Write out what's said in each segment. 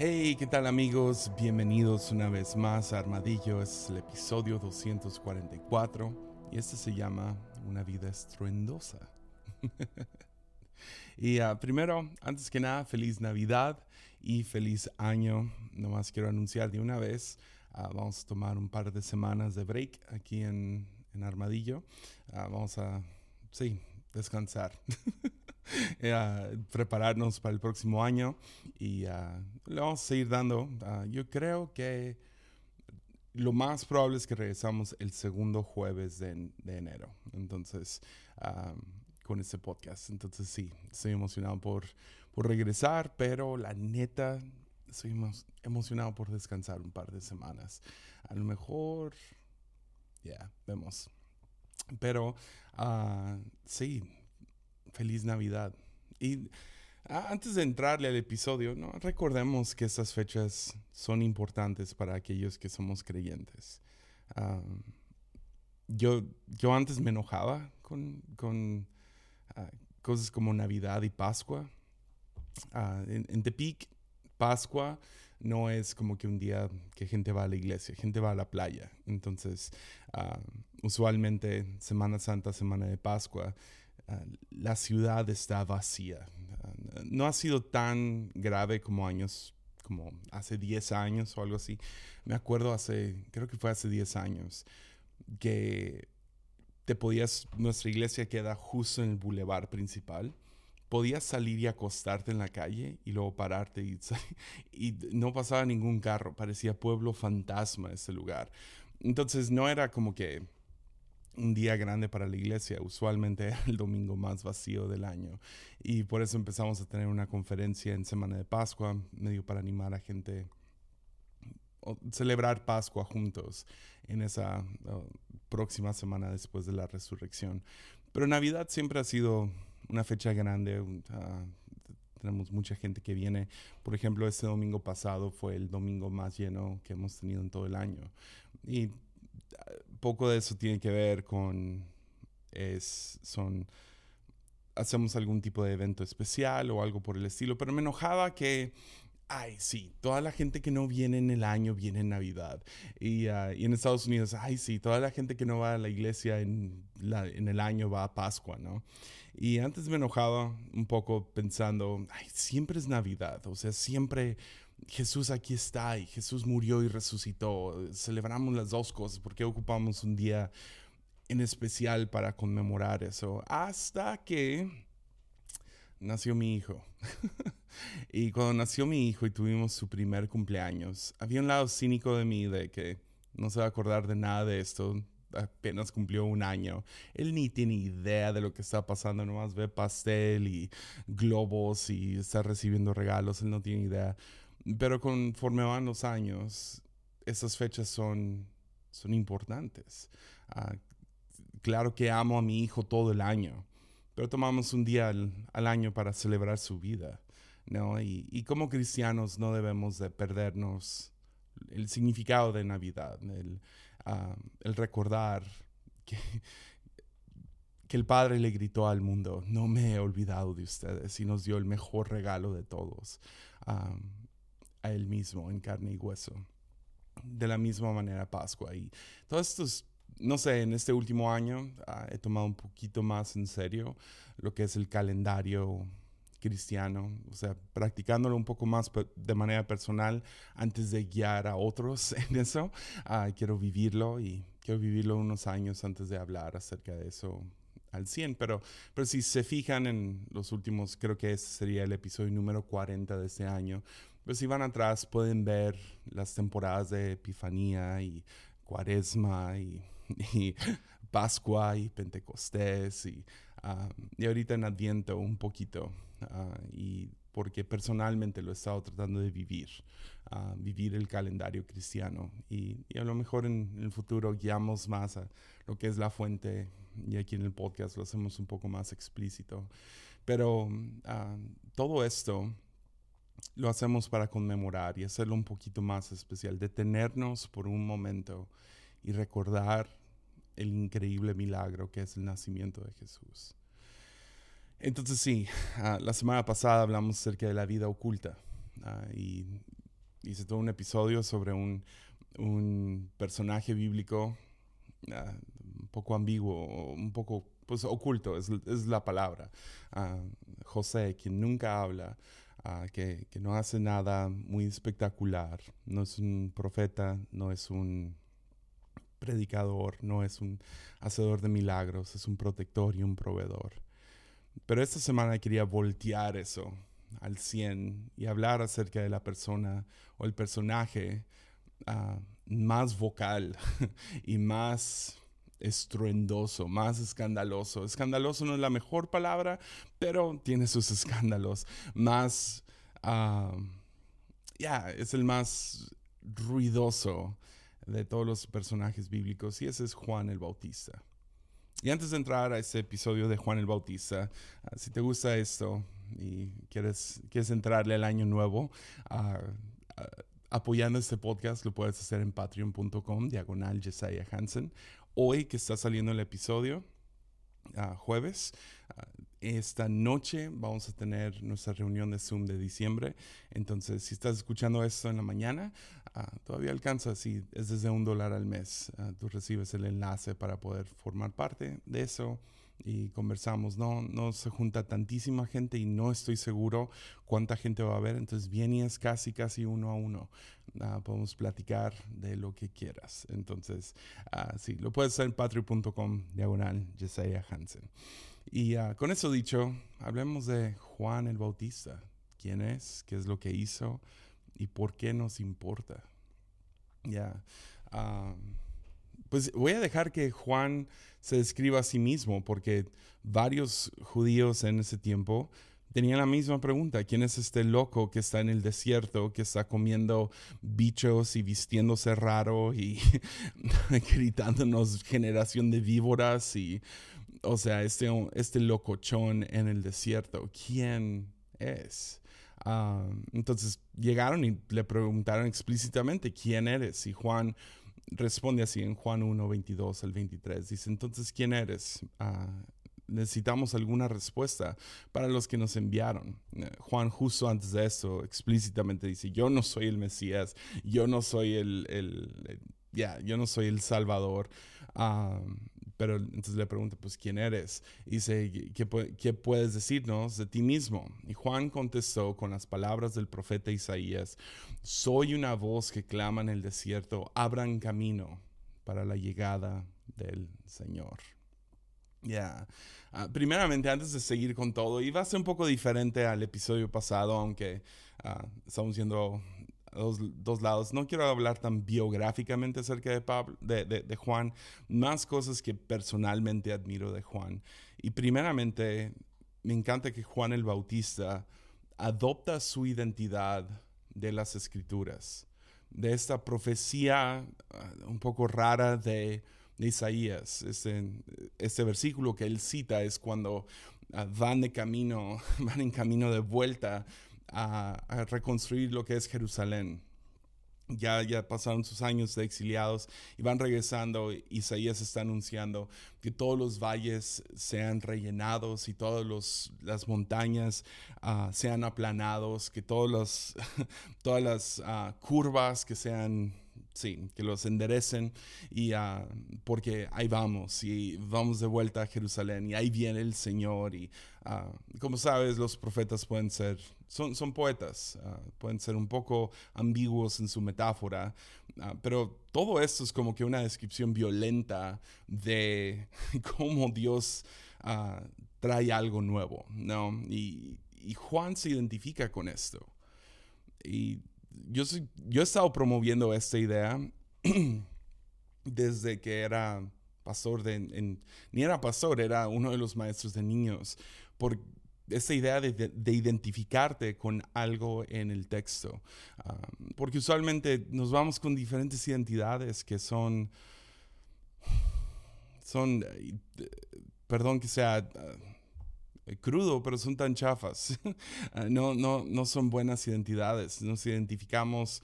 Hey, ¿qué tal amigos? Bienvenidos una vez más a Armadillo. Es el episodio 244 y este se llama Una vida estruendosa. y uh, primero, antes que nada, feliz Navidad y feliz año. Nomás quiero anunciar de una vez, uh, vamos a tomar un par de semanas de break aquí en, en Armadillo. Uh, vamos a, sí, descansar. uh, prepararnos para el próximo año y uh, le vamos a seguir dando. Uh, yo creo que lo más probable es que regresamos el segundo jueves de, de enero. Entonces, con este podcast. Entonces, sí, estoy emocionado por, por regresar, pero la neta, estoy emocionado por descansar un par de semanas. A lo mejor, ya, yeah, vemos. Pero, sí, feliz Navidad. Y antes de entrarle al episodio, ¿no? recordemos que estas fechas son importantes para aquellos que somos creyentes. Um, yo, yo antes me enojaba con, con uh, cosas como Navidad y Pascua. Uh, en, en, Tepic, Pascua no es como que un día que gente va a la iglesia, gente va a la playa. Entonces, uh, usualmente Semana Santa, Semana de Pascua, la ciudad está vacía. no ha sido tan grave como años, como hace 10 años o algo así. Me acuerdo hace, creo que fue hace 10 años, que te podías, nuestra iglesia queda justo en el bulevar principal. Podías salir y acostarte en la calle y luego pararte y, y no pasaba ningún carro. Parecía pueblo fantasma ese lugar. Entonces no era como que un día grande para la iglesia, usualmente el domingo más vacío del año. Y por eso empezamos a tener una conferencia en Semana de Pascua, medio para animar a gente a celebrar Pascua juntos en esa próxima semana después de la resurrección. Pero Navidad siempre ha sido una fecha grande. Uh, tenemos mucha gente que viene. Por ejemplo, este domingo pasado fue el domingo más lleno que hemos tenido en todo el año. Y poco de eso tiene que ver con, es, son, hacemos algún tipo de evento especial o algo por el estilo, pero me enojaba que, ay, sí, toda la gente que no viene en el año viene en Navidad. Y, uh, y en Estados Unidos, ay, sí, toda la gente que no va a la iglesia en, la, en el año va a Pascua, ¿no? Y antes me enojaba un poco pensando, ay, siempre es Navidad, o sea, siempre Jesús aquí está y Jesús murió y resucitó. Celebramos las dos cosas porque ocupamos un día en especial para conmemorar eso. Hasta que nació mi hijo. y cuando nació mi hijo y tuvimos su primer cumpleaños, había un lado cínico de mí de que no se va a acordar de nada de esto. Apenas cumplió un año. Él ni tiene idea de lo que está pasando. Nomás ve pastel y globos y está recibiendo regalos. Él no tiene idea. Pero conforme van los años, esas fechas son, son importantes. Uh, claro que amo a mi hijo todo el año, pero tomamos un día al, al año para celebrar su vida. ¿no? Y, y, como cristianos no debemos de perdernos el significado de Navidad, el, uh, el recordar que, que el Padre le gritó al mundo, no me he olvidado de ustedes y nos dio el mejor regalo de todos. Um, a Él mismo en carne y hueso. De la misma manera Pascua. Y todos estos, no sé, en este último año uh, he tomado un poquito más en serio lo que es el calendario cristiano, o sea, practicándolo un poco más de manera personal antes de guiar a otros en eso. Uh, quiero vivirlo y quiero vivirlo unos años antes de hablar acerca de eso al 100, pero, pero si se fijan en los últimos, creo que ese sería el episodio número 40 de este año, pues si van atrás pueden ver las temporadas de Epifanía y Cuaresma y, y Pascua y Pentecostés y, uh, y, ahorita en Adviento un poquito. Uh, y porque personalmente lo he estado tratando de vivir, uh, vivir el calendario cristiano. Y, y, a lo mejor en, el futuro guiamos más a lo que es la fuente y aquí en el podcast lo hacemos un poco más explícito. Pero todo esto lo hacemos para conmemorar y hacerlo un poquito más especial, detenernos por un momento y recordar el increíble milagro que es el nacimiento de Jesús. Entonces sí, uh, la semana pasada hablamos acerca de la vida oculta uh, y hice todo un episodio sobre un, un personaje bíblico uh, un poco ambiguo, un poco pues, oculto, es, es la palabra. José, quien nunca habla, uh, que, no hace nada muy espectacular, no es un profeta, no es un predicador, no es un hacedor de milagros, es un protector y un proveedor. Pero esta semana quería voltear eso al 100 y hablar acerca de la persona o el personaje uh, más vocal y más estruendoso, más escandaloso. Escandaloso no es la mejor palabra, pero tiene sus escándalos. Más, uh, ya, es el más ruidoso de todos los personajes bíblicos y ese es Juan el Bautista. Y antes de entrar a ese episodio de Juan el Bautista, uh, si te gusta esto y quieres, quieres entrarle al año nuevo, uh, apoyando este podcast, lo puedes hacer en patreon.com, diagonal Jesiah Hansen. Hoy que está saliendo el episodio, uh, jueves, uh, esta noche vamos a tener nuestra reunión de Zoom de diciembre. Entonces, si estás escuchando esto en la mañana, uh, todavía alcanza, si es desde un dólar al mes, tú recibes el enlace para poder formar parte de eso y conversamos. No, no se junta tantísima gente y no estoy seguro cuánta gente va a haber. Entonces vienes casi, casi uno a uno. Uh, podemos platicar de lo que quieras. Entonces, uh, sí, lo puedes hacer en patreon.com diagonal Jesiah Hansen. Y uh, con eso dicho, hablemos de Juan el Bautista. ¿Quién es? ¿Qué es lo que hizo? ¿Y por qué nos importa? Ya. Pues voy a dejar que Juan se describa a sí mismo, porque varios judíos en ese tiempo tenían la misma pregunta, ¿quién es este loco que está en el desierto, que está comiendo bichos y vistiéndose raro y gritándonos generación de víboras y, o sea, este, este locochón en el desierto, ¿quién es? Uh, entonces llegaron y le preguntaron explícitamente, ¿quién eres? Y Juan responde así en Juan 1, 22 al 23. Dice, entonces, ¿quién eres? Uh, necesitamos alguna respuesta para los que nos enviaron. Eh, Juan justo antes de eso explícitamente dice, yo no soy el Mesías, yo no soy el, el, ya, yo no soy el Salvador. Um, pero entonces le pregunta, pues, ¿quién eres? Y dice, ¿qué, ¿qué, puedes decirnos de ti mismo? Y Juan contestó con las palabras del profeta Isaías, soy una voz que clama en el desierto, abran camino para la llegada del Señor. Ya, ah, primeramente, antes de seguir con todo, iba a ser un poco diferente al episodio pasado, aunque uh, estamos siendo dos, dos, lados. No quiero hablar tan biográficamente acerca de, Pablo, de, de, Juan, más cosas que personalmente admiro de Juan. Y primeramente, me encanta que Juan el Bautista adopta su identidad de las escrituras, de esta profecía uh, un poco rara de, de Isaías. Este, este, versículo que él cita es cuando uh, van de camino, van en camino de vuelta a, reconstruir lo que es Jerusalén. Ya, ya pasaron sus años de exiliados y van regresando. Isaías está anunciando que todos los valles sean rellenados y todas las montañas uh, sean aplanados, que todos los, todas las uh, curvas que sean sí, que los enderecen y uh, porque ahí vamos y vamos de vuelta a Jerusalén y ahí viene el Señor y uh, como sabes los profetas pueden ser, son, son poetas, uh, pueden ser un poco ambiguos en su metáfora, pero todo esto es como que una descripción violenta de cómo Dios trae algo nuevo, ¿no? Y, y Juan se identifica con esto. Y yo, yo he estado promoviendo esta idea desde que era pastor de, ni era pastor, era uno de los maestros de niños, por esta idea de, identificarte con algo en el texto. porque usualmente nos vamos con diferentes identidades que son, son, eh, perdón que sea crudo, pero son tan chafas. Ah, no, no, no son buenas identidades. Nos identificamos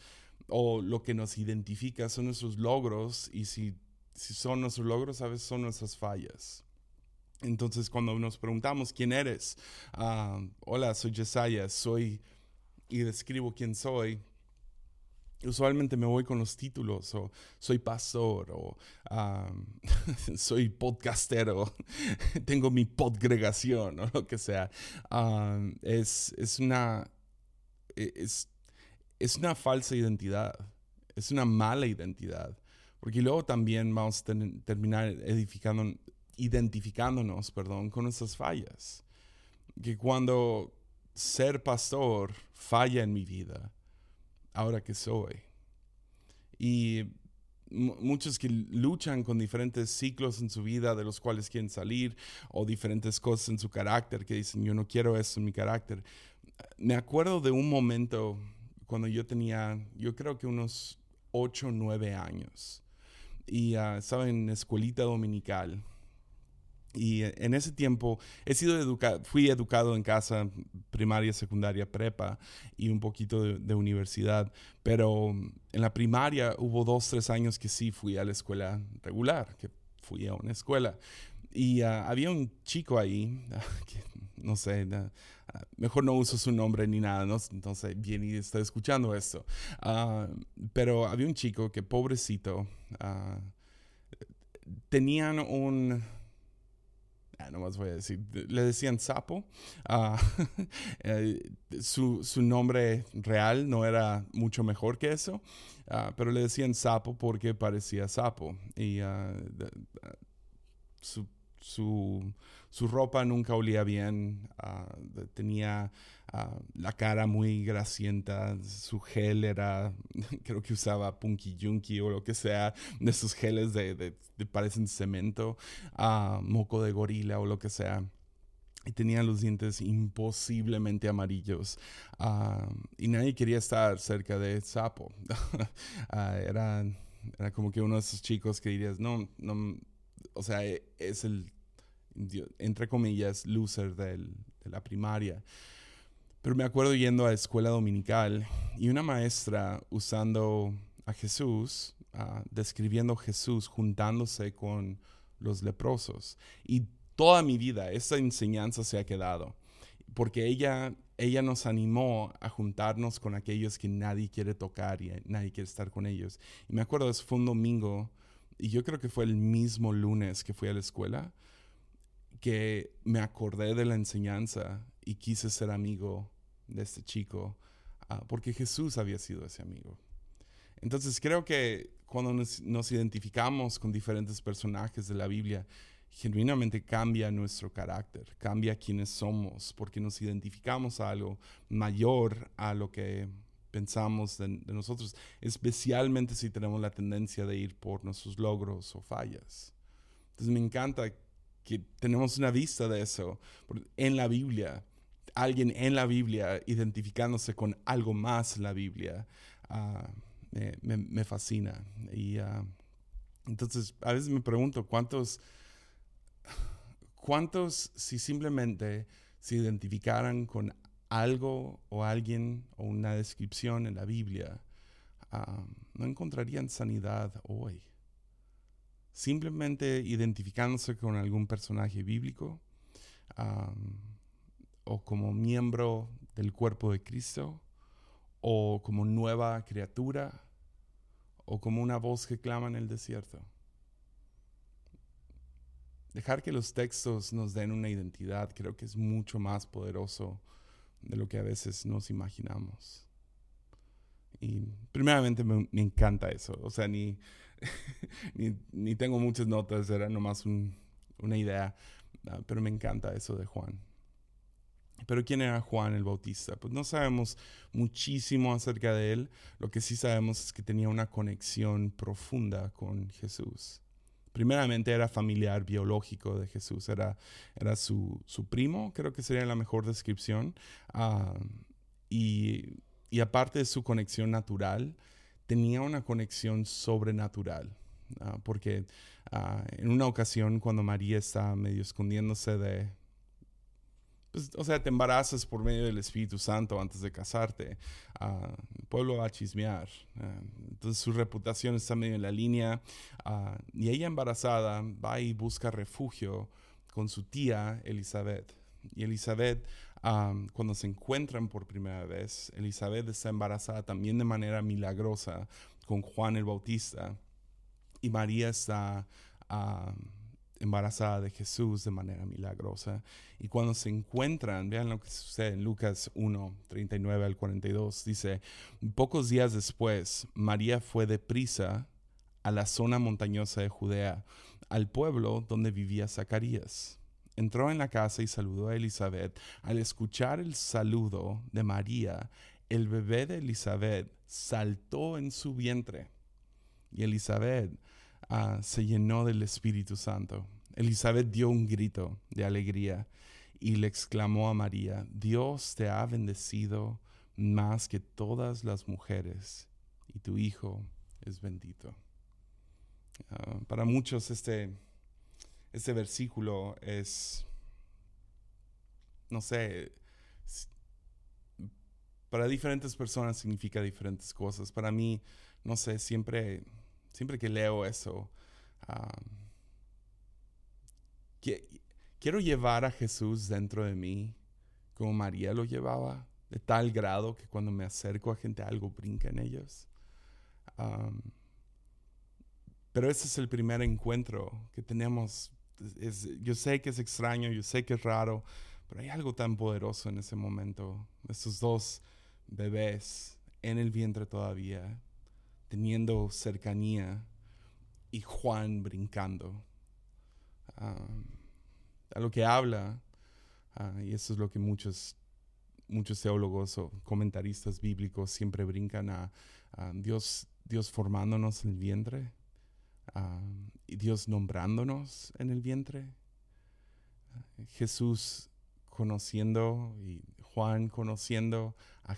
o lo que nos identifica son nuestros logros y si, si son nuestros logros, a veces son nuestras fallas. Entonces, cuando nos preguntamos quién eres, uh, hola, soy Jesiah, soy y describo quién soy, usualmente me voy con los títulos o soy pastor o soy podcastero, tengo mi podgregación o lo que sea. es, es, una, e, es, es una falsa identidad, es una mala identidad. Porque luego también vamos a terminar edificando, identificándonos perdón, con nuestras fallas. Que cuando ser pastor falla en mi vida, ahora que soy. Y muchos que luchan con diferentes ciclos en su vida de los cuales quieren salir o diferentes cosas en su carácter que dicen yo no quiero eso en mi carácter. Me acuerdo de un momento cuando yo tenía, yo creo que unos 8 o 9 años y uh, estaba en escuelita dominical. Y en ese tiempo he sido educado, fui educado en casa, primaria, secundaria, prepa y un poquito de, universidad. Pero en la primaria hubo dos, tres años que sí fui a la escuela regular, que fui a una escuela. Y uh, había un chico ahí, que no sé, mejor no uso su nombre ni nada, ¿no? entonces bien y estoy escuchando esto. Ah, pero había un chico que pobrecito, uh, tenían un... Ah, no más voy a decir, le decían sapo. Ah, eh, su, su, nombre real no era mucho mejor que eso, pero le decían sapo porque parecía sapo. Y su, su su ropa nunca olía bien, ah, tenía ah, la cara muy grasienta, su gel era, creo que usaba Punky Junky o lo que sea, de esos geles de, de, parecen cemento, uh, moco de gorila o lo que sea. Y tenía los dientes imposiblemente amarillos. y nadie quería estar cerca de Sapo. era, era como que uno de esos chicos que dirías, no, no, o sea, e, es el entre comillas, loser de la primaria. Pero me acuerdo yendo a escuela dominical y una maestra usando a Jesús, uh, describiendo a Jesús juntándose con los leprosos. Y toda mi vida esa enseñanza se ha quedado, porque ella, ella nos animó a juntarnos con aquellos que nadie quiere tocar y nadie quiere estar con ellos. Y me acuerdo, eso fue un domingo, y yo creo que fue el mismo lunes que fui a la escuela que me acordé de la enseñanza y quise ser amigo de este chico ah, porque Jesús había sido ese amigo. Entonces creo que cuando nos, identificamos con diferentes personajes de la Biblia, genuinamente cambia nuestro carácter, cambia quiénes somos, porque nos identificamos a algo mayor a lo que pensamos de, de, nosotros, especialmente si tenemos la tendencia de ir por nuestros logros o fallas. Entonces me encanta que tenemos una vista de eso en la Biblia. Alguien en la Biblia identificándose con algo más en la Biblia ah, me, fascina. Y ah, entonces a veces me pregunto cuántos, cuántos si simplemente se identificaran con algo o alguien o una descripción en la Biblia, ah, no encontrarían sanidad hoy simplemente identificándose con algún personaje bíblico o como miembro del cuerpo de Cristo o como nueva criatura o como una voz que clama en el desierto. Dejar que los textos nos den una identidad creo que es mucho más poderoso de lo que a veces nos imaginamos. Y primeramente me, encanta eso. O sea, ni, ni, tengo muchas notas, era nomás una idea, ah, pero me encanta eso de Juan. Pero ¿quién era Juan el Bautista? Pues no sabemos muchísimo acerca de él. Lo que sí sabemos es que tenía una conexión profunda con Jesús. Primeramente era familiar biológico de Jesús, era, era su, primo, creo que sería la mejor descripción. Ah, y, y aparte de su conexión natural, tenía una conexión sobrenatural. Ah, porque ah, en una ocasión cuando María está medio escondiéndose de, pues, o sea, te embarazas por medio del Espíritu Santo antes de casarte, uh, el pueblo va a chismear. entonces su reputación está medio en la línea y ella embarazada va y busca refugio con su tía Elizabeth. Y Elizabeth cuando se encuentran por primera vez, Elizabeth está embarazada también de manera milagrosa con Juan el Bautista y María está embarazada de Jesús de manera milagrosa. Y cuando se encuentran, vean lo que sucede en Lucas 1, 39 al 42, dice, pocos días después, María fue deprisa a la zona montañosa de Judea, al pueblo donde vivía Zacarías. Entró en la casa y saludó a Elizabeth. Al escuchar el saludo de María, el bebé de Elizabeth saltó en su vientre. Y Elizabeth ah, se llenó del Espíritu Santo. Elizabeth dio un grito de alegría y le exclamó a María, Dios te ha bendecido más que todas las mujeres y tu hijo es bendito. Ah, para muchos este, este versículo es, no sé, para diferentes personas significa diferentes cosas. Para mí, no sé, siempre, siempre que leo eso, ah, quiero llevar a Jesús dentro de mí como María lo llevaba, de tal grado que cuando me acerco a gente algo brinca en ellos. pero ese es el primer encuentro que tenemos. Yo sé que es extraño, yo sé que es raro, pero hay algo tan poderoso en ese momento. Esos dos bebés en el vientre todavía, teniendo cercanía y Juan brincando a lo que habla, ah, y eso es lo que muchos, muchos teólogos o comentaristas bíblicos siempre brincan a, Dios, Dios formándonos el vientre, y Dios nombrándonos en el vientre, Jesús conociendo y Juan conociendo a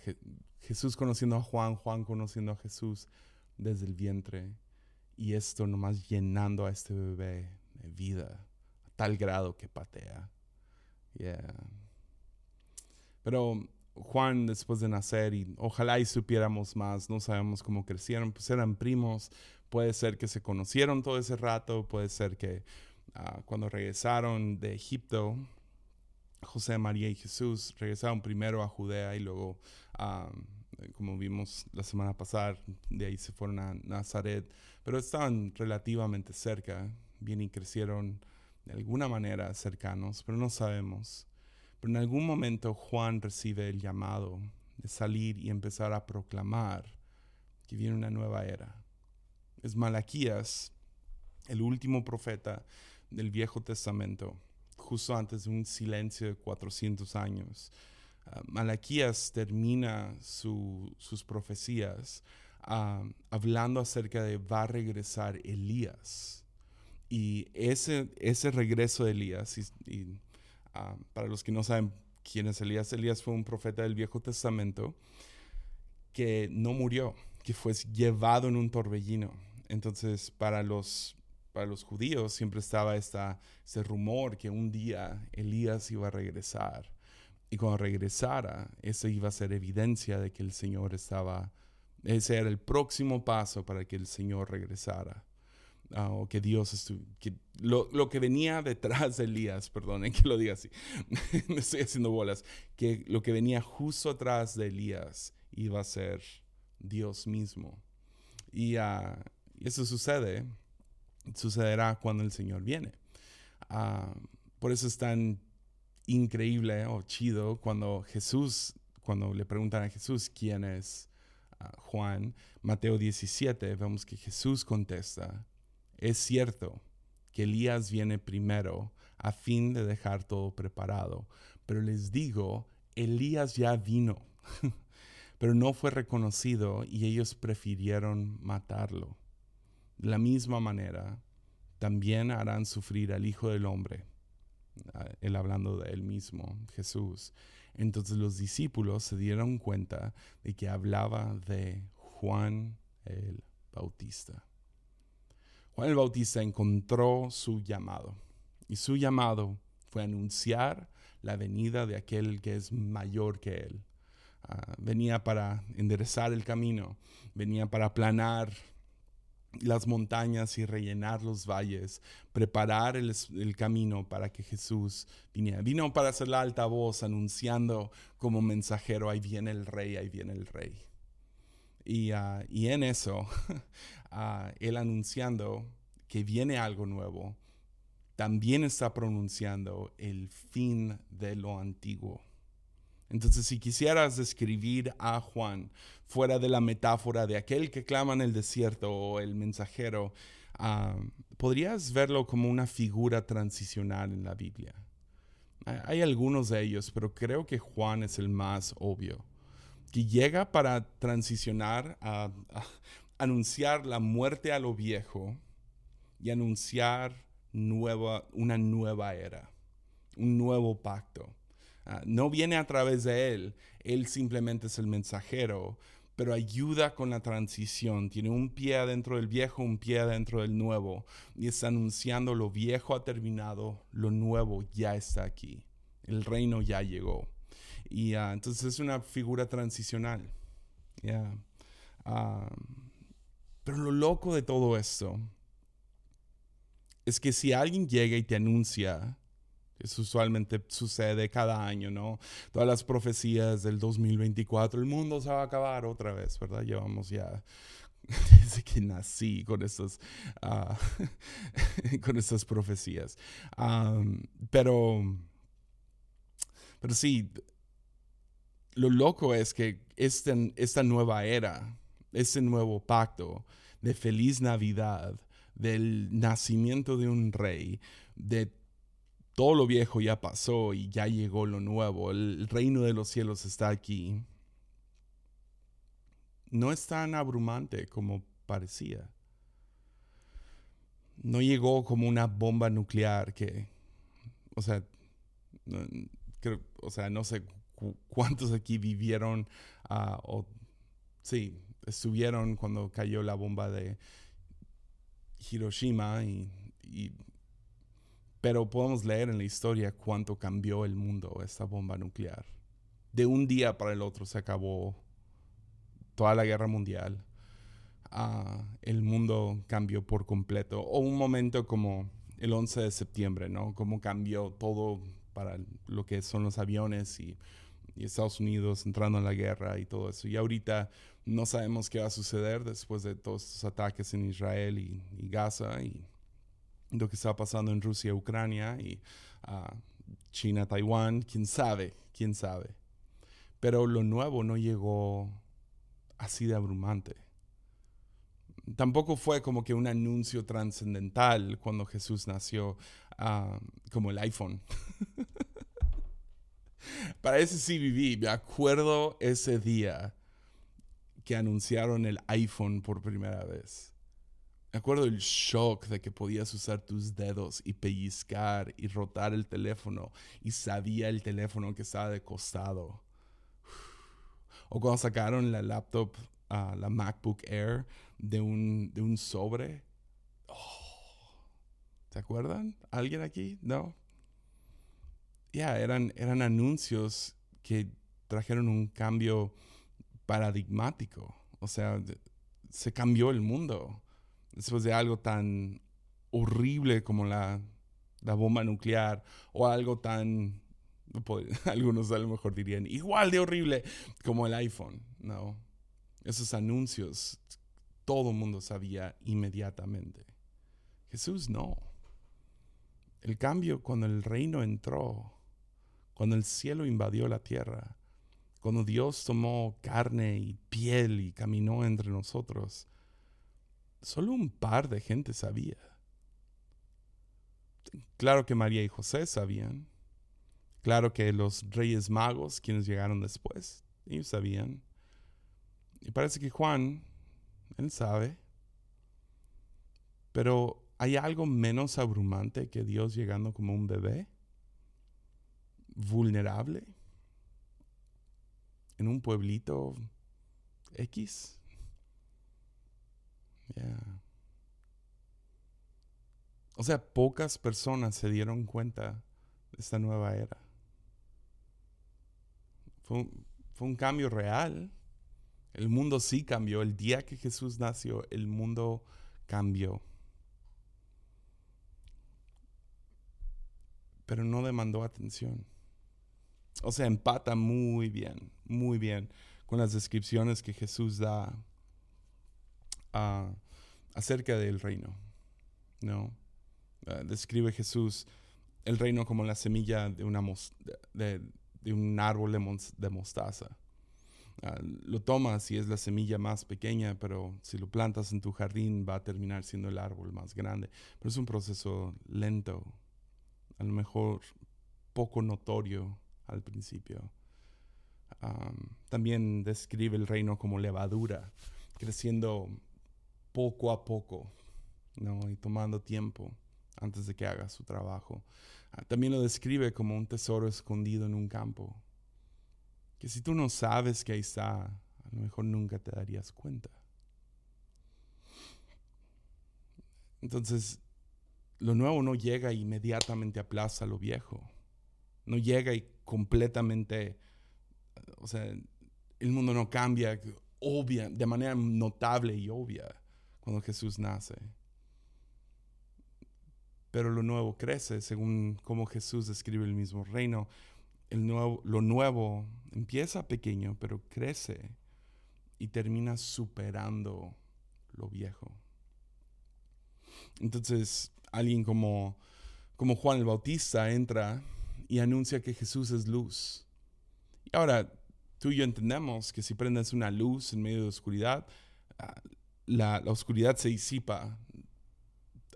Jesús conociendo a Juan, Juan conociendo a Jesús desde el vientre. Y esto nomás llenando a este bebé de vida tal grado que patea. Pero Juan después de nacer y ojalá y supiéramos más, no sabemos cómo crecieron, pues eran primos, puede ser que se conocieron todo ese rato, puede ser que ah, cuando regresaron de Egipto, José, María y Jesús regresaron primero a Judea y luego, ah, como vimos la semana pasada, de ahí se fueron a Nazaret, pero estaban relativamente cerca, bien y crecieron de alguna manera cercanos, pero no sabemos. Pero en algún momento Juan recibe el llamado de salir y empezar a proclamar que viene una nueva era. Es Malaquías, el último profeta del Viejo Testamento, justo antes de un silencio de 400 años. Ah, Malaquías termina sus profecías ah, hablando acerca de va a regresar Elías y ese, ese regreso de Elías, y, ah, para los que no saben quién es Elías, Elías fue un profeta del Viejo Testamento que no murió, que fue llevado en un torbellino. Entonces, para los, para los judíos siempre estaba esta, ese rumor que un día Elías iba a regresar. Y cuando regresara, eso iba a ser evidencia de que el Señor estaba, ese era el próximo paso para que el Señor regresara. Ah, o que Dios lo, lo, que venía detrás de Elías, perdonen que lo diga así, me estoy haciendo bolas, que lo que venía justo atrás de Elías iba a ser Dios mismo. Y, uh, eso sucede, sucederá cuando el Señor viene. Uh, por eso es tan increíble o chido cuando Jesús, cuando le preguntan a Jesús quién es Juan, Mateo 17, vemos que Jesús contesta, es cierto que Elías viene primero a fin de dejar todo preparado, pero les digo, Elías ya vino, pero no fue reconocido y ellos prefirieron matarlo. De la misma manera, también harán sufrir al Hijo del Hombre, él hablando de él mismo, Jesús. Entonces los discípulos se dieron cuenta de que hablaba de Juan el Bautista. Juan el Bautista encontró su llamado y su llamado fue anunciar la venida de aquel que es mayor que él. Ah, venía para enderezar el camino, venía para aplanar las montañas y rellenar los valles, preparar el, camino para que Jesús viniera. Vino para hacer la alta voz anunciando como mensajero, ahí viene el rey, ahí viene el rey. Y, ah, en eso, uh, él anunciando que viene algo nuevo, también está pronunciando el fin de lo antiguo. Entonces, si quisieras describir a Juan fuera de la metáfora de aquel que clama en el desierto o el mensajero, ah, podrías verlo como una figura transicional en la Biblia. Hay algunos de ellos, pero creo que Juan es el más obvio, que llega para transicionar a anunciar la muerte a lo viejo y anunciar nueva, una nueva era, un nuevo pacto. Ah, no viene a través de él, él simplemente es el mensajero, pero ayuda con la transición. Tiene un pie adentro del viejo, un pie adentro del nuevo, y está anunciando lo viejo ha terminado, lo nuevo ya está aquí, el reino ya llegó. Y ah, entonces es una figura transicional. Ah, pero lo loco de todo esto es que si alguien llega y te anuncia, usualmente sucede cada año, ¿no? Todas las profecías del 2024, el mundo se va a acabar otra vez, ¿verdad? Llevamos ya desde que nací con estas, ah, con estas profecías. pero, pero sí, lo loco es que este, esta nueva era, este nuevo pacto de feliz Navidad, del nacimiento de un rey, de todo lo viejo ya pasó y ya llegó lo nuevo, el reino de los cielos está aquí, no es tan abrumante como parecía. No llegó como una bomba nuclear que, o sea, no, o sea, no sé cuántos aquí vivieron uh, o sí, estuvieron cuando cayó la bomba de Hiroshima, y, pero podemos leer en la historia cuánto cambió el mundo esta bomba nuclear. De un día para el otro se acabó toda la guerra mundial. Ah, el mundo cambió por completo. O un momento como el 11 de septiembre, ¿no? Cómo cambió todo para lo que son los aviones y, Estados Unidos entrando en la guerra y todo eso. Y ahorita no sabemos qué va a suceder después de todos estos ataques en Israel y, Gaza y lo que está pasando en Rusia, Ucrania y ah, China, Taiwán, quién sabe, quién sabe. Pero lo nuevo no llegó así de abrumante. Tampoco fue como que un anuncio trascendental cuando Jesús nació, ah, como el iPhone. Para ese sí viví, me acuerdo ese día que anunciaron el iPhone por primera vez. Me acuerdo el shock de que podías usar tus dedos y pellizcar y rotar el teléfono y sabía el teléfono que estaba de costado. O cuando sacaron la laptop, uh, la MacBook Air, de un, de un sobre. Oh, ¿Se acuerdan? ¿Alguien aquí? ¿No? Ya, eran, eran anuncios que trajeron un cambio paradigmático. O sea, se cambió el mundo después de algo tan horrible como la, bomba nuclear o algo tan, algunos a lo mejor dirían, igual de horrible como el iPhone. No, esos anuncios todo el mundo sabía inmediatamente. Jesús no. El cambio cuando el reino entró, cuando el cielo invadió la tierra, cuando Dios tomó carne y piel y caminó entre nosotros, solo un par de gente sabía. Claro que María y José sabían. Claro que los reyes magos, quienes llegaron después, ellos sabían. Y parece que Juan, él sabe. Pero ¿hay algo menos abrumante que Dios llegando como un bebé? Vulnerable en un pueblito X. O sea, pocas personas se dieron cuenta de esta nueva era. Fue un, fue un cambio real. El mundo sí cambió. El día que Jesús nació, el mundo cambió. Pero no demandó atención. O sea, empata muy bien, muy bien con las descripciones que Jesús da ah, acerca del reino. ¿no? Ah, describe Jesús el reino como la semilla de, una de, un árbol de, mostaza. Ah, lo tomas y es la semilla más pequeña, pero si lo plantas en tu jardín va a terminar siendo el árbol más grande. Pero es un proceso lento, a lo mejor poco notorio al principio. también describe el reino como levadura, creciendo poco a poco, ¿no? Y tomando tiempo antes de que haga su trabajo. Ah, también lo describe como un tesoro escondido en un campo, que si tú no sabes que ahí está, a lo mejor nunca te darías cuenta. Entonces, lo nuevo no llega e inmediatamente aplaza lo viejo. No llega y completamente, o sea, el mundo no cambia obvia, de manera notable y obvia cuando Jesús nace pero lo nuevo crece según como Jesús describe el mismo reino. El nuevo, lo nuevo empieza pequeño, pero crece y termina superando lo viejo. Entonces, alguien como, como Juan el Bautista entra y anuncia que Jesús es luz. Y ahora, tú y yo entendemos que si prendes una luz en medio de oscuridad, ah, la, oscuridad se disipa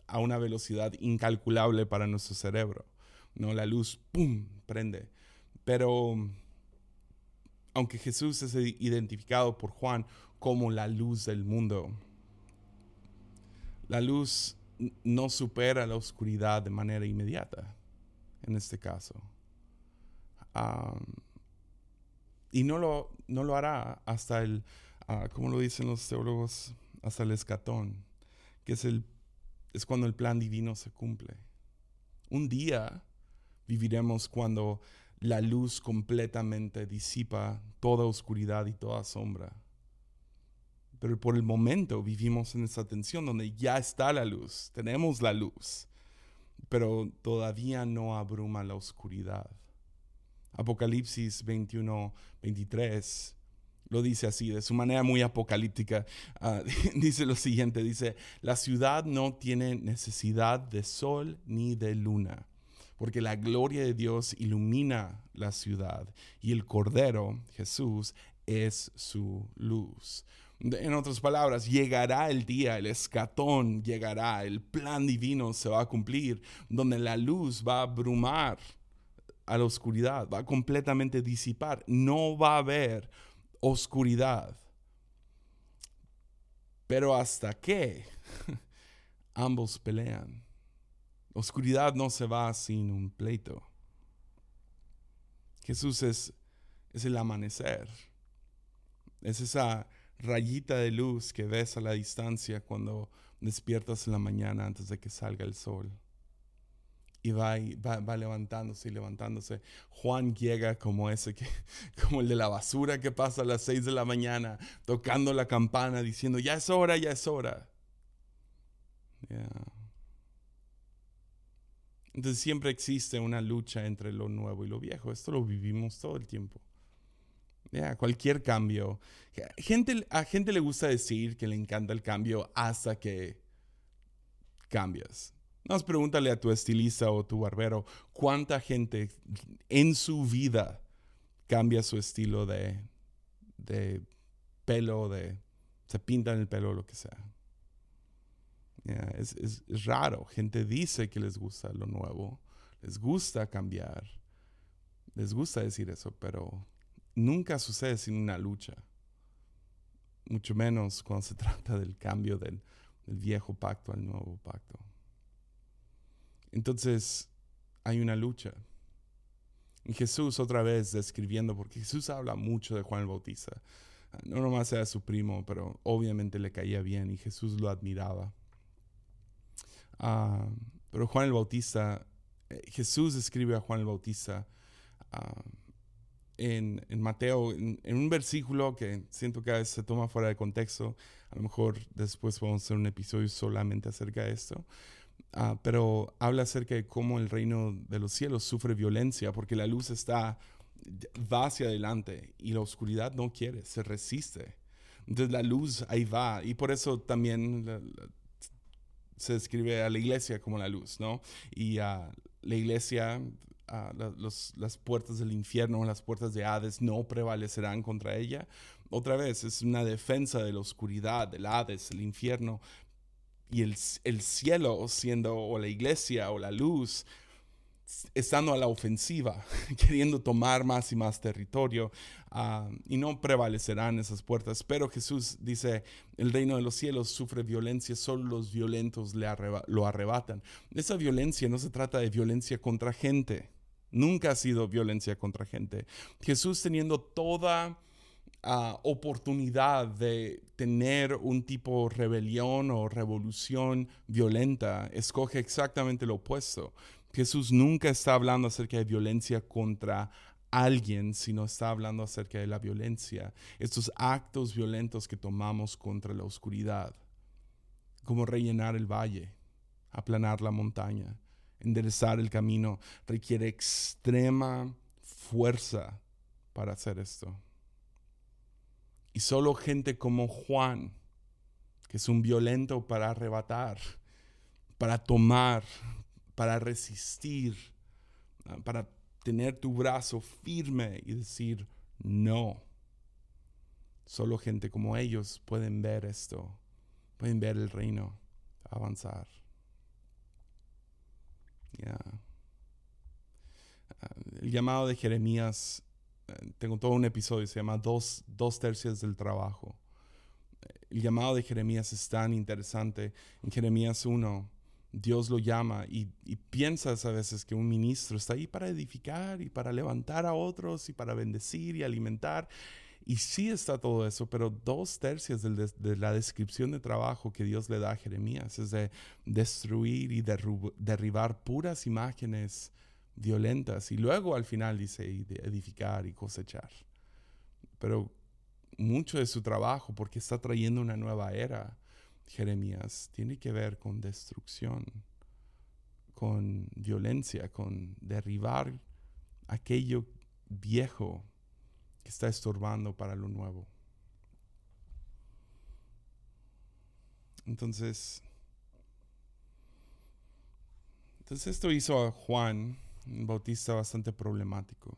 a una velocidad incalculable para nuestro cerebro. ¿no? La luz, ¡pum!, prende. Pero aunque Jesús es identificado por Juan como la luz del mundo, la luz no supera la oscuridad de manera inmediata, en este caso. y no lo, no lo hará hasta el, uh, lo dicen los teólogos, hasta el escatón, que es el es cuando el plan divino se cumple. Un día viviremos cuando la luz completamente disipa toda oscuridad y toda sombra. Pero por el momento vivimos en esa tensión donde ya está la luz, tenemos la luz, pero todavía no abruma la oscuridad. Apocalipsis 21, 23 lo dice así, de su manera muy apocalíptica. Ah, dice lo siguiente, dice, la ciudad no tiene necesidad de sol ni de luna, porque la gloria de Dios ilumina la ciudad y el Cordero, Jesús, es su luz. En otras palabras, llegará el día, el escatón llegará, el plan divino se va a cumplir, donde la luz va a abrumar a la oscuridad, va a completamente disipar, no va a haber oscuridad. Pero hasta que ambos pelean. Oscuridad no se va sin un pleito. Jesús es, es el amanecer. Es esa rayita de luz que ves a la distancia cuando despiertas en la mañana antes de que salga el sol y va, va, levantándose y levantándose. Juan llega como ese, que, como el de la basura que pasa a las seis de la mañana, tocando la campana, diciendo, ya es hora, ya es hora. Entonces siempre existe una lucha entre lo nuevo y lo viejo. Esto lo vivimos todo el tiempo. cualquier cambio. Gente, a gente le gusta decir que le encanta el cambio hasta que cambias. Más pregúntale a tu estilista o tu barbero cuánta gente en su vida cambia su estilo de, de pelo, de se pintan el pelo o lo que sea. es, es, raro. Gente dice que les gusta lo nuevo, les gusta cambiar, les gusta decir eso, pero nunca sucede sin una lucha. Mucho menos cuando se trata del cambio del viejo pacto al nuevo pacto. Entonces hay una lucha. Y Jesús otra vez describiendo, porque Jesús habla mucho de Juan el Bautista. No nomás era su primo, pero obviamente le caía bien y Jesús lo admiraba. Ah, pero Juan el Bautista, eh, Jesús escribe a Juan el Bautista ah, en, Mateo, en, un versículo que siento que a veces se toma fuera de contexto. A lo mejor después vamos a hacer un episodio solamente acerca de esto. Ah, pero habla acerca de cómo el reino de los cielos sufre violencia porque la luz está va hacia adelante y la oscuridad no quiere, se resiste. Entonces la luz ahí va y por eso también se describe a la iglesia como la luz, ¿no? Y a la iglesia, las puertas del infierno, las puertas de Hades no prevalecerán contra ella. Otra vez, es una defensa de la oscuridad, del Hades, el infierno. Y el, el cielo siendo o la iglesia o la luz estando a la ofensiva, queriendo tomar más y más territorio, ah, y no prevalecerán esas puertas. Pero Jesús dice, el reino de los cielos sufre violencia, solo los violentos le lo arrebatan. Esa violencia no se trata de violencia contra gente, nunca ha sido violencia contra gente. Jesús teniendo toda... Ah, oportunidad de tener un tipo de rebelión o revolución violenta, escoge exactamente lo opuesto. Jesús nunca está hablando acerca de violencia contra alguien, sino está hablando acerca de la violencia, estos actos violentos que tomamos contra la oscuridad, como rellenar el valle, aplanar la montaña, enderezar el camino, requiere extrema fuerza para hacer esto. Y solo gente como Juan, que es un violento para arrebatar, para tomar, para resistir, ah, para tener tu brazo firme y decir no. Solo gente como ellos pueden ver esto, pueden ver el reino avanzar. Ah, el llamado de Jeremías, tengo todo un episodio, se llama dos, dos tercios del trabajo. El llamado de Jeremías es tan interesante. En Jeremías 1, Dios lo llama y, piensas a veces que un ministro está ahí para edificar y para levantar a otros y para bendecir y alimentar. Y sí está todo eso, pero dos tercios de, la descripción de trabajo que Dios le da a Jeremías es de destruir y derribar puras imágenes violentas. Y luego al final dice de edificar y cosechar. Pero mucho de su trabajo, porque está trayendo una nueva era, Jeremías tiene que ver con destrucción, con violencia, con derribar aquello viejo que está estorbando para lo nuevo. Entonces, entonces esto hizo a Juan, un bautista bastante problemático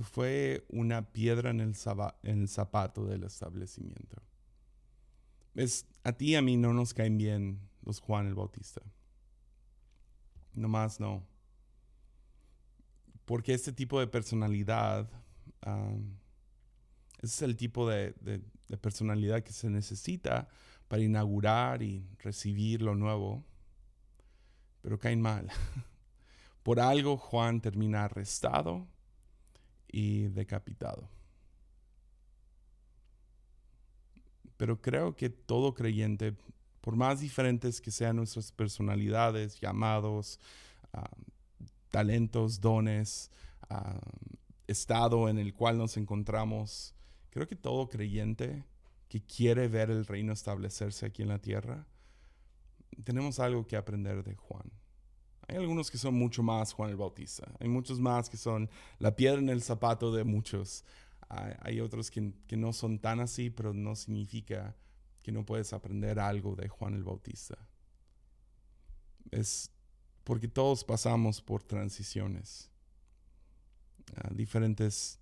fue una piedra en el, zapato del establecimiento. Es, a ti y a mí no nos caen bien los Juan el Bautista. Nomás no. Porque este tipo de personalidad, ese es el tipo de personalidad que se necesita para inaugurar y recibir lo nuevo. Pero caen mal. Por algo Juan termina arrestado y decapitado. Pero creo que todo creyente, por más diferentes que sean nuestras personalidades, llamados, ah, talentos, dones, ah, estado en el cual nos encontramos, creo que todo creyente que quiere ver el reino establecerse aquí en la tierra, tenemos algo que aprender de Juan. Hay algunos que son mucho más Juan el Bautista. Hay muchos más que son la piedra en el zapato de muchos. Hay, otros que, no son tan así, pero no significa que no puedes aprender algo de Juan el Bautista. Es porque todos pasamos por transiciones. diferentes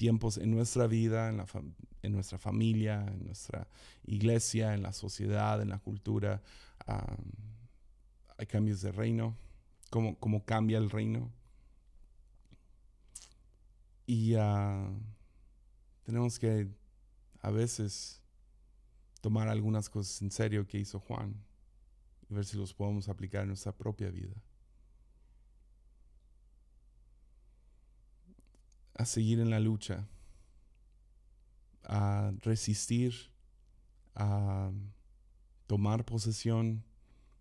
tiempos en nuestra vida, en, nuestra familia, en nuestra iglesia, en la sociedad, en la cultura hay cambios de reino, cómo, cómo cambia el reino. Y ah, tenemos que a veces tomar algunas cosas en serio que hizo Juan y ver si los podemos aplicar en nuestra propia vida. A seguir en la lucha, a resistir, a tomar posesión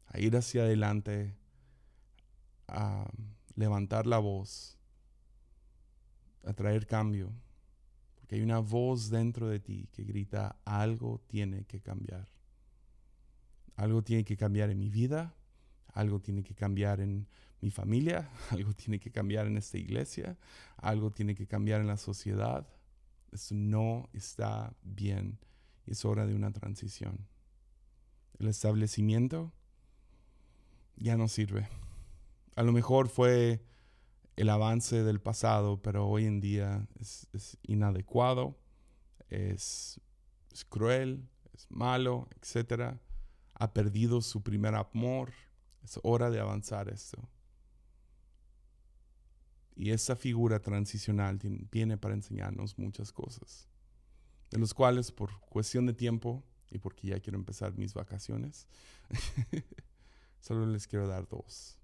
a ir hacia adelante, a levantar la voz, a traer cambio, porque hay una voz dentro de ti que grita, algo tiene que cambiar. Algo tiene que cambiar en mi vida, algo tiene que cambiar en mi familia, algo tiene que cambiar en esta iglesia, algo tiene que cambiar en la sociedad. Esto no está bien es hora de una transición. El establecimiento ya no sirve. A lo mejor fue el avance del pasado, pero hoy en día es, inadecuado, es, es, cruel, es malo, etc. Ha perdido su primer amor. Es hora de avanzar esto. Y esa figura transicional viene para enseñarnos muchas cosas, de los cuales por cuestión de tiempo y porque ya quiero empezar mis vacaciones, solo les quiero dar dos.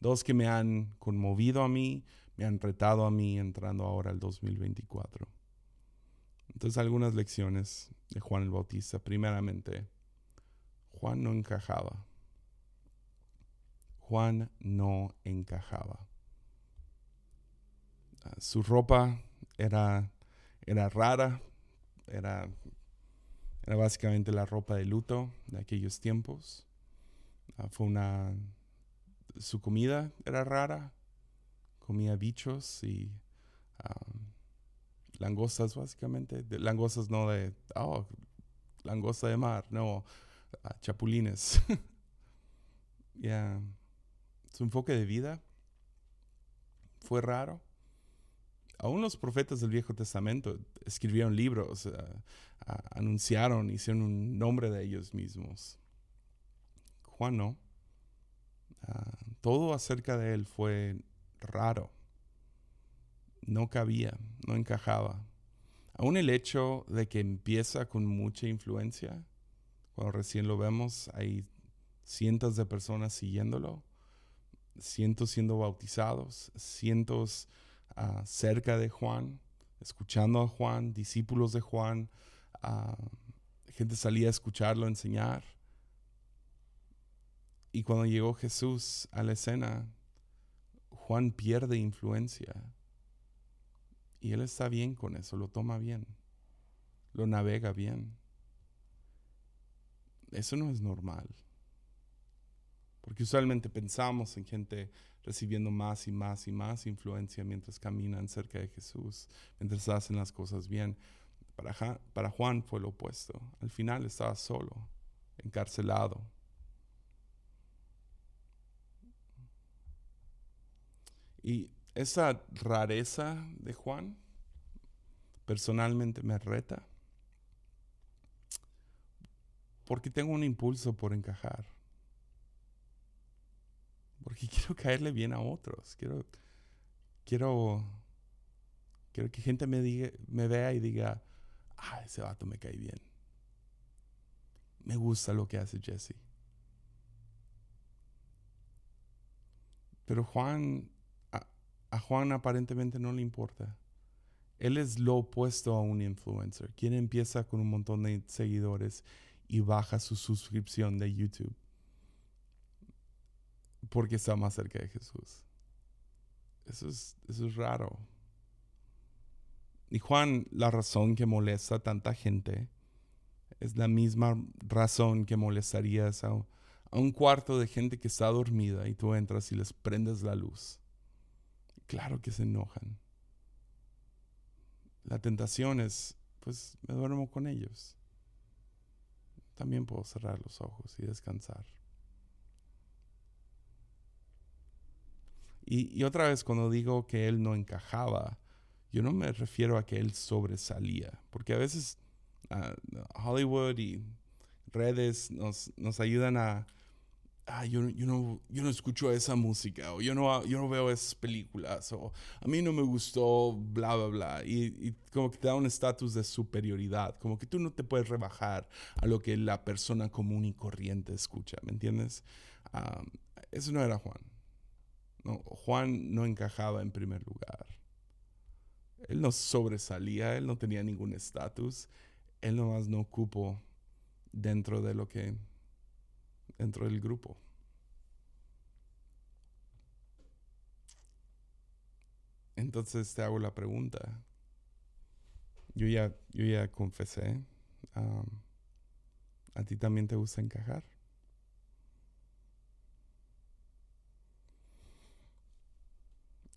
Dos que me han conmovido a mí, me han retado a mí entrando ahora al 2024. Entonces algunas lecciones de Juan el Bautista. Primeramente, Juan no encajaba. Juan no encajaba. Ah, su ropa era, era rara, era, era básicamente la ropa de luto de aquellos tiempos. Ah, fue una. Su comida era rara, comía bichos y langostas, básicamente. langostas no de. Oh, langosta de mar, no, ah, chapulines. Su enfoque de vida fue raro aún los profetas del Viejo Testamento escribieron libros, eh, anunciaron, hicieron un nombre de ellos mismos. Juan no. Ah, todo acerca de él fue raro. No cabía, no encajaba. Aún el hecho de que empieza con mucha influencia, cuando recién lo vemos, hay cientos de personas siguiéndolo, cientos siendo bautizados, cientos cerca de Juan, escuchando a Juan, discípulos de Juan, gente salía a escucharlo enseñar. Y cuando llegó Jesús a la escena, Juan pierde influencia. Y él está bien con eso, lo toma bien, lo navega bien. Eso no es normal. Porque usualmente pensamos en gente recibiendo más y más y más influencia mientras caminan cerca de Jesús, mientras hacen las cosas bien. Para, para Juan fue lo opuesto. Al final estaba solo, encarcelado. Y esa rareza de Juan personalmente me reta porque tengo un impulso por encajar porque quiero caerle bien a otros. Quiero, quiero, quiero que gente me, diga, me vea y diga, ah, ese vato me cae bien. Me gusta lo que hace Jesse. Pero Juan, a, a, Juan aparentemente no le importa. Él es lo opuesto a un influencer. Quien empieza con un montón de seguidores y baja su suscripción de YouTube porque está más cerca de Jesús. Eso es, eso es raro. Y Juan, la razón que molesta a tanta gente es la misma razón que molestarías a, a un cuarto de gente que está dormida y tú entras y les prendes la luz. Claro que se enojan. La tentación es, pues me duermo con ellos. También puedo cerrar los ojos y descansar. Y, otra vez, cuando digo que él no encajaba, yo no me refiero a que él sobresalía, porque a veces ah, Hollywood y redes nos, nos ayudan a, ah, yo, yo, no, yo no escucho esa música, o yo no, yo no veo esas películas, o a mí no me gustó, bla, bla, bla. Y, como que te da un estatus de superioridad, como que tú no te puedes rebajar a lo que la persona común y corriente escucha, ¿me entiendes? Ah, eso no era Juan. Juan no encajaba en primer lugar. Él no sobresalía, él no tenía ningún estatus, él nomás no ocupó dentro de lo que, dentro del grupo. Entonces te hago la pregunta. Yo ya, yo ya confesé. ¿A ti también te gusta encajar?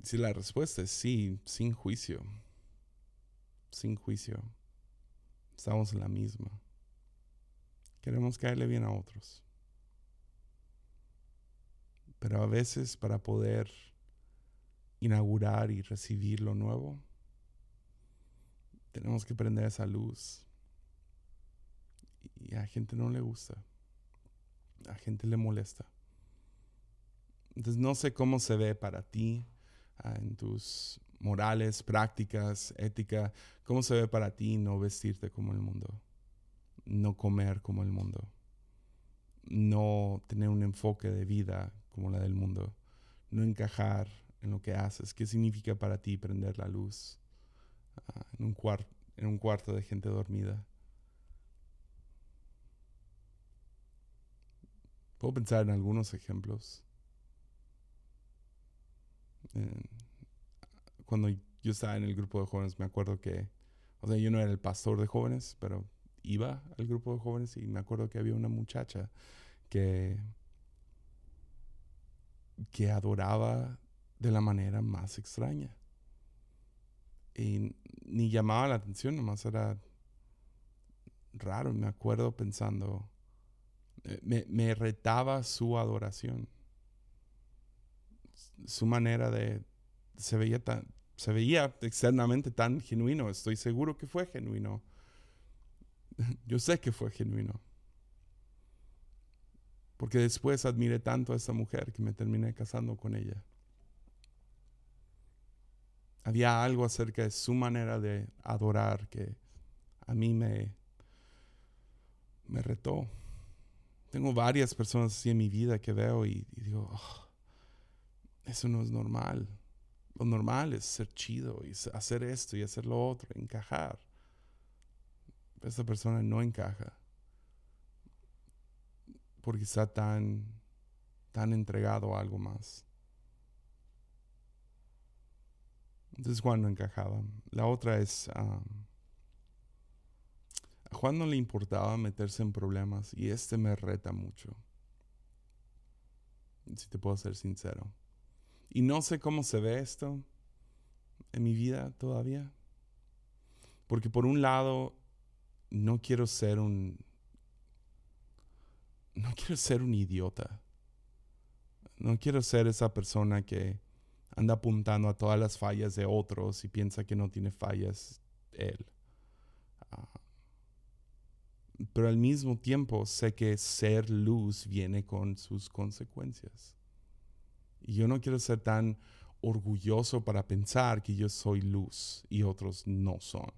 Si la respuesta es sí, sin juicio, sin juicio, estamos en la misma. Queremos caerle bien a otros. Pero a veces para poder inaugurar y recibir lo nuevo, tenemos que prender esa luz. Y a gente no le gusta. A gente le molesta. Entonces no sé cómo se ve para ti en tus morales, prácticas, ética, cómo se ve para ti no vestirte como el mundo, no comer como el mundo, no tener un enfoque de vida como la del mundo, no encajar en lo que haces. ¿Qué significa para ti prender la luz ah, en, un en un cuarto de gente dormida? Puedo pensar en algunos ejemplos cuando yo estaba en el grupo de jóvenes, me acuerdo que, o sea, yo no era el pastor de jóvenes, pero iba al grupo de jóvenes y me acuerdo que había una muchacha que, que adoraba de la manera más extraña. Y ni llamaba la atención, nomás era raro. Me acuerdo pensando, eh, me, me retaba su adoración su manera de se veía tan se veía externamente tan genuino, estoy seguro que fue genuino. Yo sé que fue genuino. Porque después admiré tanto a esa mujer que me terminé casando con ella. Había algo acerca de su manera de adorar que a mí me, me retó. Tengo varias personas así en mi vida que veo y, digo, oh, eso no es normal. Lo normal es ser chido y hacer esto y hacer lo otro, encajar. Esta persona no encaja porque está tan, tan entregado a algo más. Entonces Juan no encajaba. La otra es, a Juan no le importaba meterse en problemas y este me reta mucho. Si te puedo ser sincero. Y no sé cómo se ve esto en mi vida todavía. Porque por un lado, no quiero ser un... No quiero ser un idiota. No quiero ser esa persona que anda apuntando a todas las fallas de otros y piensa que no tiene fallas él. Ah, pero al mismo tiempo sé que ser luz viene con sus consecuencias. Y yo no quiero ser tan orgulloso para pensar que yo soy luz y otros no son.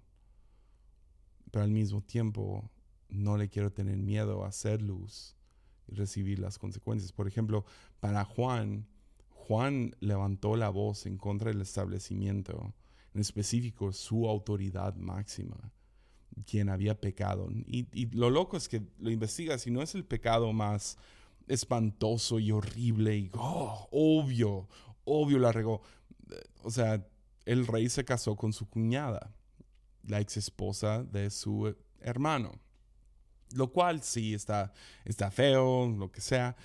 Pero al mismo tiempo no le quiero tener miedo a ser luz y recibir las consecuencias. Por ejemplo, para Juan, Juan levantó la voz en contra del establecimiento, en específico su autoridad máxima, quien había pecado. Y, lo loco es que lo investigas y no es el pecado más espantoso y horrible y oh, obvio, obvio la regó. O sea, el rey se casó con su cuñada, la ex esposa de su hermano. Lo cual sí está, está feo, lo que sea,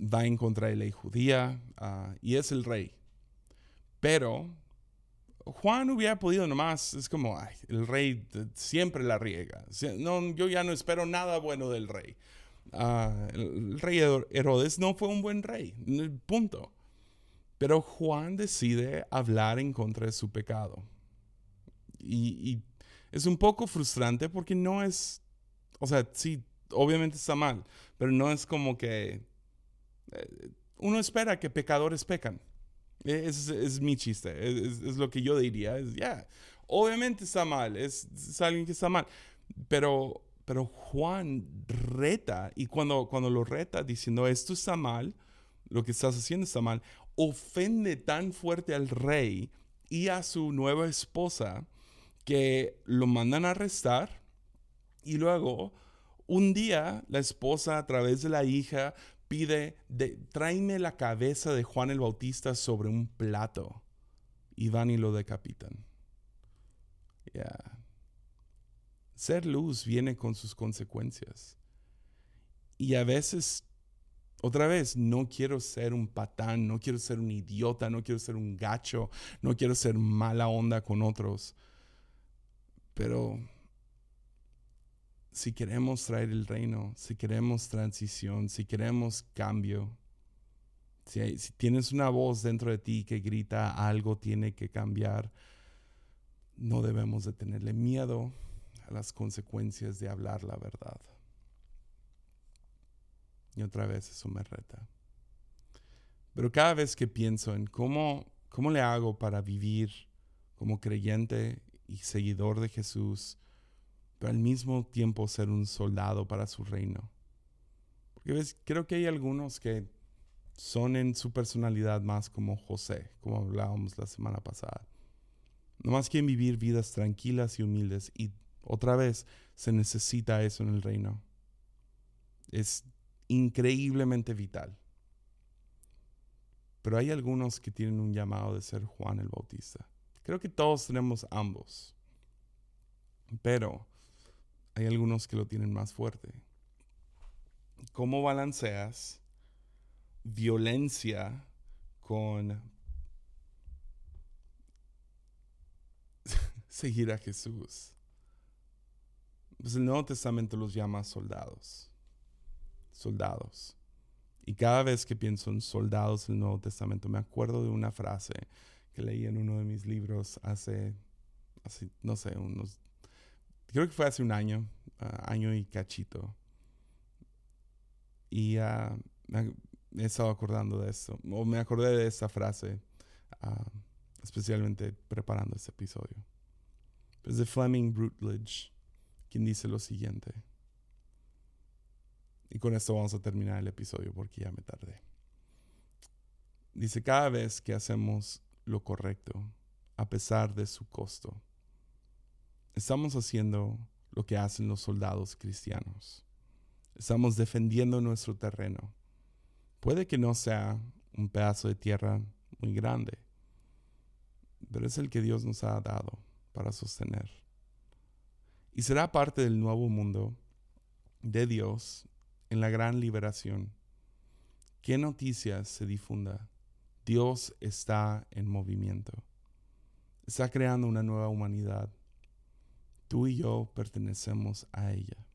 va en contra de ley judía ah, y es el rey. Pero Juan hubiera podido nomás, es como, ay, el rey siempre la riega. No, yo ya no espero nada bueno del rey. El rey Herodes no fue un buen rey, punto. Pero Juan decide hablar en contra de su pecado. Y, es un poco frustrante porque no es, o sea, sí, obviamente está mal, pero no es como que eh, uno espera que pecadores pecan. E, es, es mi chiste, es, lo que yo diría, es ya, obviamente está mal, es, es alguien que está mal, pero pero Juan reta, y cuando, cuando lo reta diciendo esto está mal, lo que estás haciendo está mal, ofende tan fuerte al rey y a su nueva esposa que lo mandan a arrestar y luego un día la esposa a través de la hija pide, de, tráeme la cabeza de Juan el Bautista sobre un plato. y van y lo decapitan. Ser luz viene con sus consecuencias. Y a veces, otra vez, no quiero ser un patán, no quiero ser un idiota, no quiero ser un gacho, no quiero ser mala onda con otros. Pero si queremos traer el reino, si queremos transición, si queremos cambio, si, tienes una voz dentro de ti que grita algo tiene que cambiar, no debemos de tenerle miedo las consecuencias de hablar la verdad. Y otra vez eso me reta. Pero cada vez que pienso en cómo, cómo le hago para vivir como creyente y seguidor de Jesús, pero al mismo tiempo ser un soldado para su reino. Porque ves, creo que hay algunos que son en su personalidad más como José, como hablábamos la semana pasada. Nomás quieren vivir vidas tranquilas y humildes y otra vez se necesita eso en el reino. Es increíblemente vital. Pero hay algunos que tienen un llamado de ser Juan el Bautista. Creo que todos tenemos ambos. Pero hay algunos que lo tienen más fuerte. ¿Cómo balanceas violencia con seguir a Jesús. Pues el Nuevo Testamento los llama soldados. Soldados. Y cada vez que pienso en soldados del Nuevo Testamento, me acuerdo de una frase que leí en uno de mis libros hace, no sé, unos, creo que fue hace un año, ah, año y cachito. Y uh, he estado acordando de eso, o me acordé de esa frase, ah, especialmente preparando este episodio. Es de Fleming Rutledge, quien dice lo siguiente. Y con esto vamos a terminar el episodio porque ya me tardé. Dice, cada vez que hacemos lo correcto, a pesar de su costo, estamos haciendo lo que hacen los soldados cristianos. Estamos defendiendo nuestro terreno Puede que no sea un pedazo de tierra muy grande, pero es el que Dios nos ha dado para sostener. Y será parte del nuevo mundo de Dios en la gran liberación. ¿Qué noticias se difunda? Dios está en movimiento. Está creando una nueva humanidad. Tú y yo pertenecemos a ella.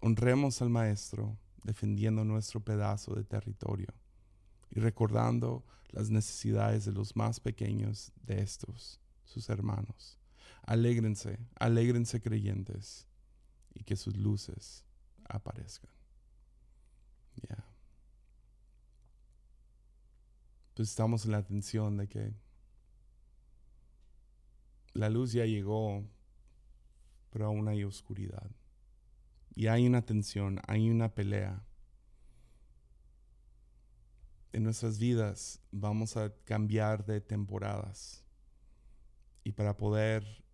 Honremos al Maestro defendiendo nuestro pedazo de territorio y recordando las necesidades de los más pequeños de estos, sus hermanos. Alégrense, alégrense creyentes y que sus luces aparezcan. Ya. Pues estamos en la atención de que la luz ya llegó, pero aún hay oscuridad. Y hay una tensión, hay una pelea. En nuestras vidas vamos a cambiar de temporadas. Y para poder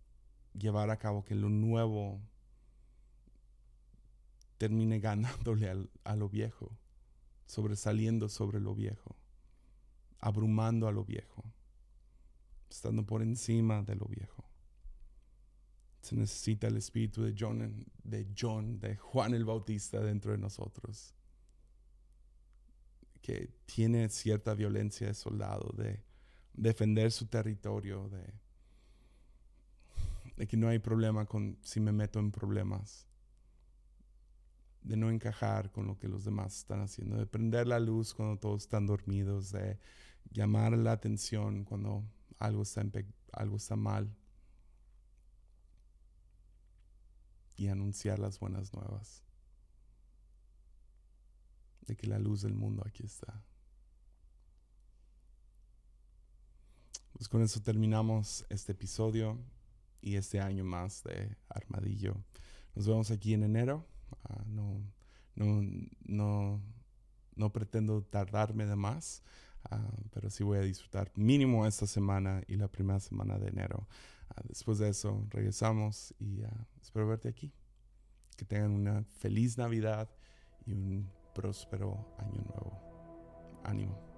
llevar a cabo que lo nuevo termine ganándole a lo viejo, sobresaliendo sobre lo viejo, abrumando a lo viejo, estando por encima de lo viejo. Se necesita el espíritu de John, de John, de Juan el Bautista dentro de nosotros, que tiene cierta violencia de soldado, de defender su territorio, de, de que no hay problema con si me meto en problemas, de no encajar con lo que los demás están haciendo, de prender la luz cuando todos están dormidos, de llamar la atención cuando algo está, algo está mal y anunciar las buenas nuevas de que la luz del mundo aquí está. Pues con eso terminamos este episodio y este año más de Armadillo. Nos vemos aquí en enero. Ah, no, no, no, no pretendo tardarme de más, ah, pero sí voy a disfrutar mínimo esta semana y la primera semana de enero. Ah, después de eso regresamos y espero verte aquí. Que tengan una feliz Navidad y un próspero año nuevo. Ánimo.